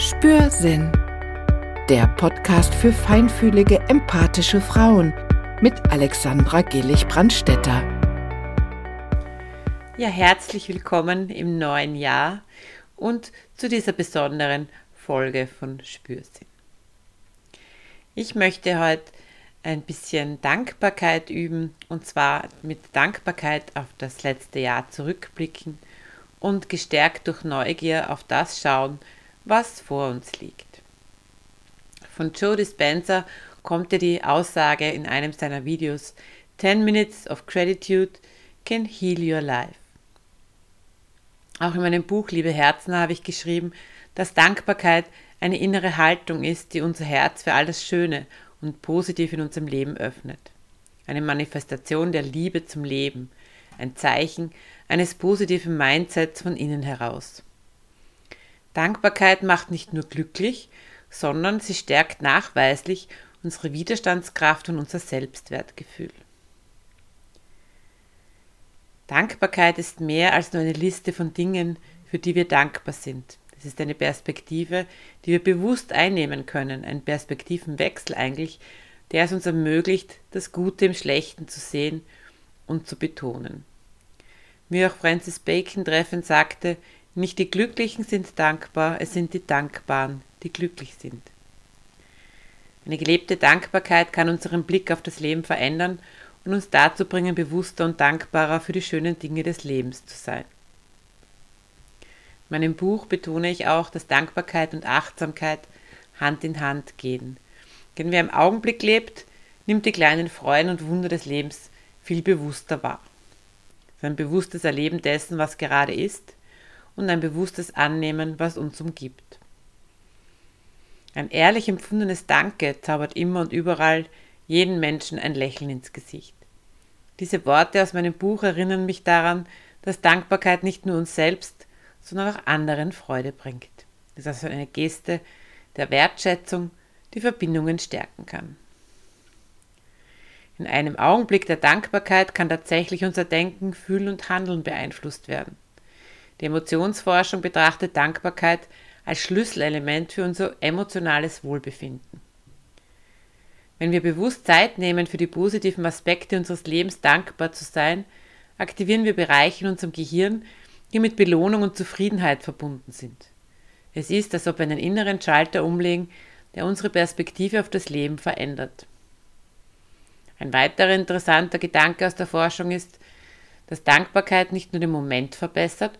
Spürsinn. Der Podcast für feinfühlige, empathische Frauen mit Alexandra Gillig-Brandstetter. Ja, herzlich willkommen im neuen Jahr und zu dieser besonderen Folge von Spürsinn. Ich möchte heute ein bisschen Dankbarkeit üben und zwar mit Dankbarkeit auf das letzte Jahr zurückblicken und gestärkt durch Neugier auf das schauen, was vor uns liegt. Von Joe Dispenza kommt ja die Aussage in einem seiner Videos: 10 Minutes of Gratitude can heal your life. Auch in meinem Buch Liebe Herzen habe ich geschrieben, dass Dankbarkeit eine innere Haltung ist, die unser Herz für alles Schöne und Positive in unserem Leben öffnet. Eine Manifestation der Liebe zum Leben, ein Zeichen eines positiven Mindsets von innen heraus. Dankbarkeit macht nicht nur glücklich, sondern sie stärkt nachweislich unsere Widerstandskraft und unser Selbstwertgefühl. Dankbarkeit ist mehr als nur eine Liste von Dingen, für die wir dankbar sind. Es ist eine Perspektive, die wir bewusst einnehmen können, ein Perspektivenwechsel eigentlich, der es uns ermöglicht, das Gute im Schlechten zu sehen und zu betonen. Wie auch Francis Bacon treffend sagte, nicht die Glücklichen sind dankbar, es sind die Dankbaren, die glücklich sind. Eine gelebte Dankbarkeit kann unseren Blick auf das Leben verändern und uns dazu bringen, bewusster und dankbarer für die schönen Dinge des Lebens zu sein. In meinem Buch betone ich auch, dass Dankbarkeit und Achtsamkeit Hand in Hand gehen. Denn wer im Augenblick lebt, nimmt die kleinen Freuden und Wunder des Lebens viel bewusster wahr. Ein bewusstes Erleben dessen, was gerade ist und ein bewusstes Annehmen, was uns umgibt. Ein ehrlich empfundenes Danke zaubert immer und überall jeden Menschen ein Lächeln ins Gesicht. Diese Worte aus meinem Buch erinnern mich daran, dass Dankbarkeit nicht nur uns selbst, sondern auch anderen Freude bringt. Das ist also eine Geste der Wertschätzung, die Verbindungen stärken kann. In einem Augenblick der Dankbarkeit kann tatsächlich unser Denken, Fühlen und Handeln beeinflusst werden. Die Emotionsforschung betrachtet Dankbarkeit als Schlüsselelement für unser emotionales Wohlbefinden. Wenn wir bewusst Zeit nehmen, für die positiven Aspekte unseres Lebens dankbar zu sein, aktivieren wir Bereiche in unserem Gehirn, die mit Belohnung und Zufriedenheit verbunden sind. Es ist, als ob wir einen inneren Schalter umlegen, der unsere Perspektive auf das Leben verändert. Ein weiterer interessanter Gedanke aus der Forschung ist, dass Dankbarkeit nicht nur den Moment verbessert,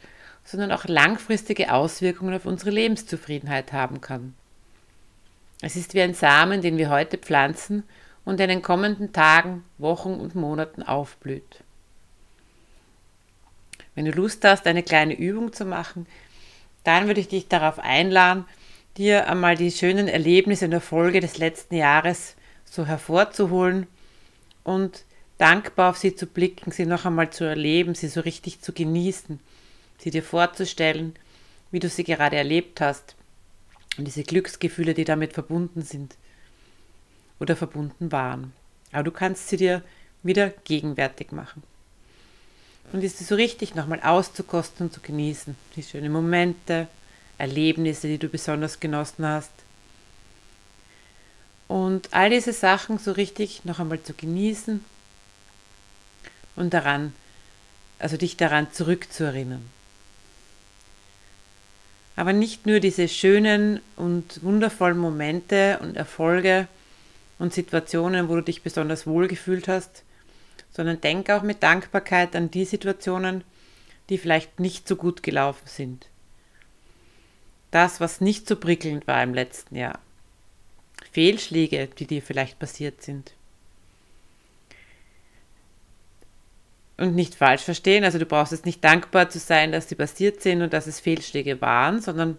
sondern auch langfristige Auswirkungen auf unsere Lebenszufriedenheit haben kann. Es ist wie ein Samen, den wir heute pflanzen und in den kommenden Tagen, Wochen und Monaten aufblüht. Wenn du Lust hast, eine kleine Übung zu machen, dann würde ich dich darauf einladen, dir einmal die schönen Erlebnisse in der Folge des letzten Jahres so hervorzuholen und dankbar auf sie zu blicken, sie noch einmal zu erleben, sie so richtig zu genießen, sie dir vorzustellen, wie du sie gerade erlebt hast und diese Glücksgefühle, die damit verbunden sind oder verbunden waren. Aber du kannst sie dir wieder gegenwärtig machen. Und ist es so richtig nochmal auszukosten und zu genießen. Die schönen Momente, Erlebnisse, die du besonders genossen hast. Und all diese Sachen so richtig noch einmal zu genießen und daran, also dich daran zurückzuerinnern. Aber nicht nur diese schönen und wundervollen Momente und Erfolge und Situationen, wo du dich besonders wohl gefühlt hast, sondern denk auch mit Dankbarkeit an die Situationen, die vielleicht nicht so gut gelaufen sind. Das, was nicht so prickelnd war im letzten Jahr. Fehlschläge, die dir vielleicht passiert sind. Und nicht falsch verstehen, also du brauchst es nicht dankbar zu sein, dass sie passiert sind und dass es Fehlschläge waren, sondern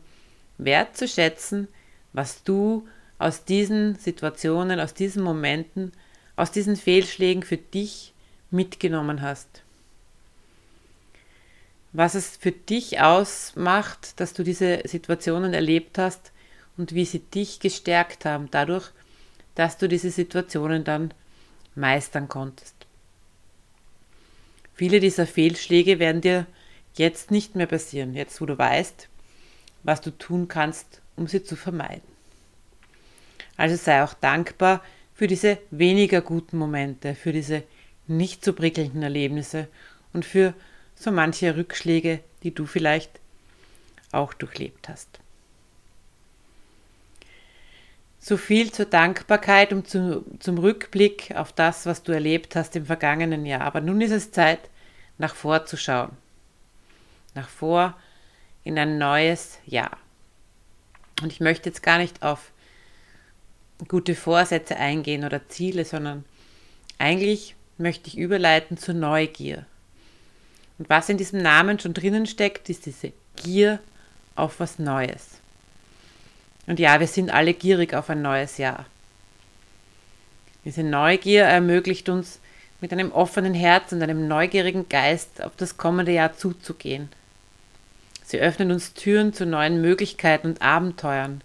wertzuschätzen, was du aus diesen Situationen, aus diesen Momenten, aus diesen Fehlschlägen für dich mitgenommen hast. Was es für dich ausmacht, dass du diese Situationen erlebt hast, und wie sie dich gestärkt haben, dadurch, dass du diese Situationen dann meistern konntest. Viele dieser Fehlschläge werden dir jetzt nicht mehr passieren, jetzt wo du weißt, was du tun kannst, um sie zu vermeiden. Also sei auch dankbar für diese weniger guten Momente, für diese nicht so prickelnden Erlebnisse und für so manche Rückschläge, die du vielleicht auch durchlebt hast. So viel zur Dankbarkeit und zu, zum Rückblick auf das, was du erlebt hast im vergangenen Jahr. Aber nun ist es Zeit, nach vor zu schauen. Nach vor in ein neues Jahr. Und ich möchte jetzt gar nicht auf gute Vorsätze eingehen oder Ziele, sondern eigentlich möchte ich überleiten zur Neugier. Und was in diesem Namen schon drinnen steckt, ist diese Gier auf was Neues. Und ja, wir sind alle gierig auf ein neues Jahr. Diese Neugier ermöglicht uns, mit einem offenen Herz und einem neugierigen Geist auf das kommende Jahr zuzugehen. Sie öffnet uns Türen zu neuen Möglichkeiten und Abenteuern.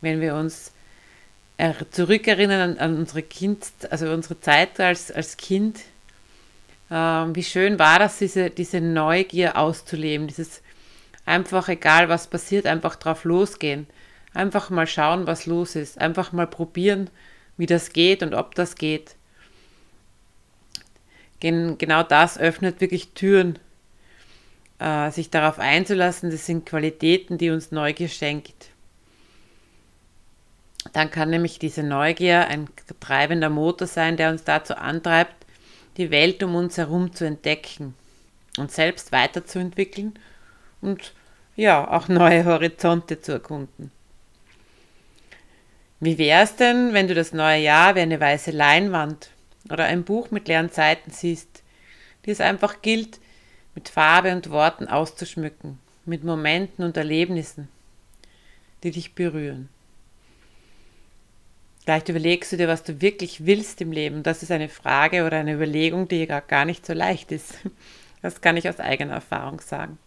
Wenn wir uns zurückerinnern an, an unsere Kind, also unsere Zeit als, als Kind, äh, wie schön war das, diese, diese Neugier auszuleben, dieses einfach, egal was passiert, einfach drauf losgehen. Einfach mal schauen, was los ist. Einfach mal probieren, wie das geht und ob das geht. Genau das öffnet wirklich Türen, äh, sich darauf einzulassen. Das sind Qualitäten, die uns Neugier schenkt. Dann kann nämlich diese Neugier ein treibender Motor sein, der uns dazu antreibt, die Welt um uns herum zu entdecken und selbst weiterzuentwickeln und ja, auch neue Horizonte zu erkunden. Wie wäre es denn, wenn du das neue Jahr wie eine weiße Leinwand oder ein Buch mit leeren Seiten siehst, die es einfach gilt, mit Farbe und Worten auszuschmücken, mit Momenten und Erlebnissen, die dich berühren. Vielleicht überlegst du dir, was du wirklich willst im Leben. Das ist eine Frage oder eine Überlegung, die gar nicht so leicht ist. Das kann ich aus eigener Erfahrung sagen.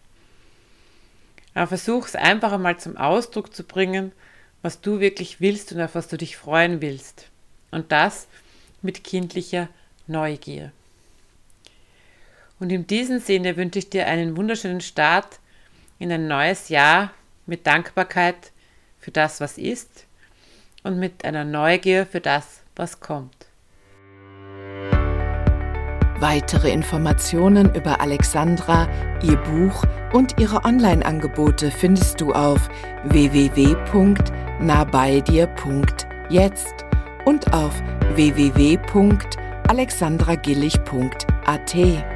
Aber versuch es einfach einmal zum Ausdruck zu bringen, was du wirklich willst und auf was du dich freuen willst. Und das mit kindlicher Neugier. Und in diesem Sinne wünsche ich dir einen wunderschönen Start in ein neues Jahr mit Dankbarkeit für das, was ist und mit einer Neugier für das, was kommt. Weitere Informationen über Alexandra, ihr Buch und ihre Online-Angebote findest du auf www.nahbeidir.jetzt und auf www.alexandragillig.at.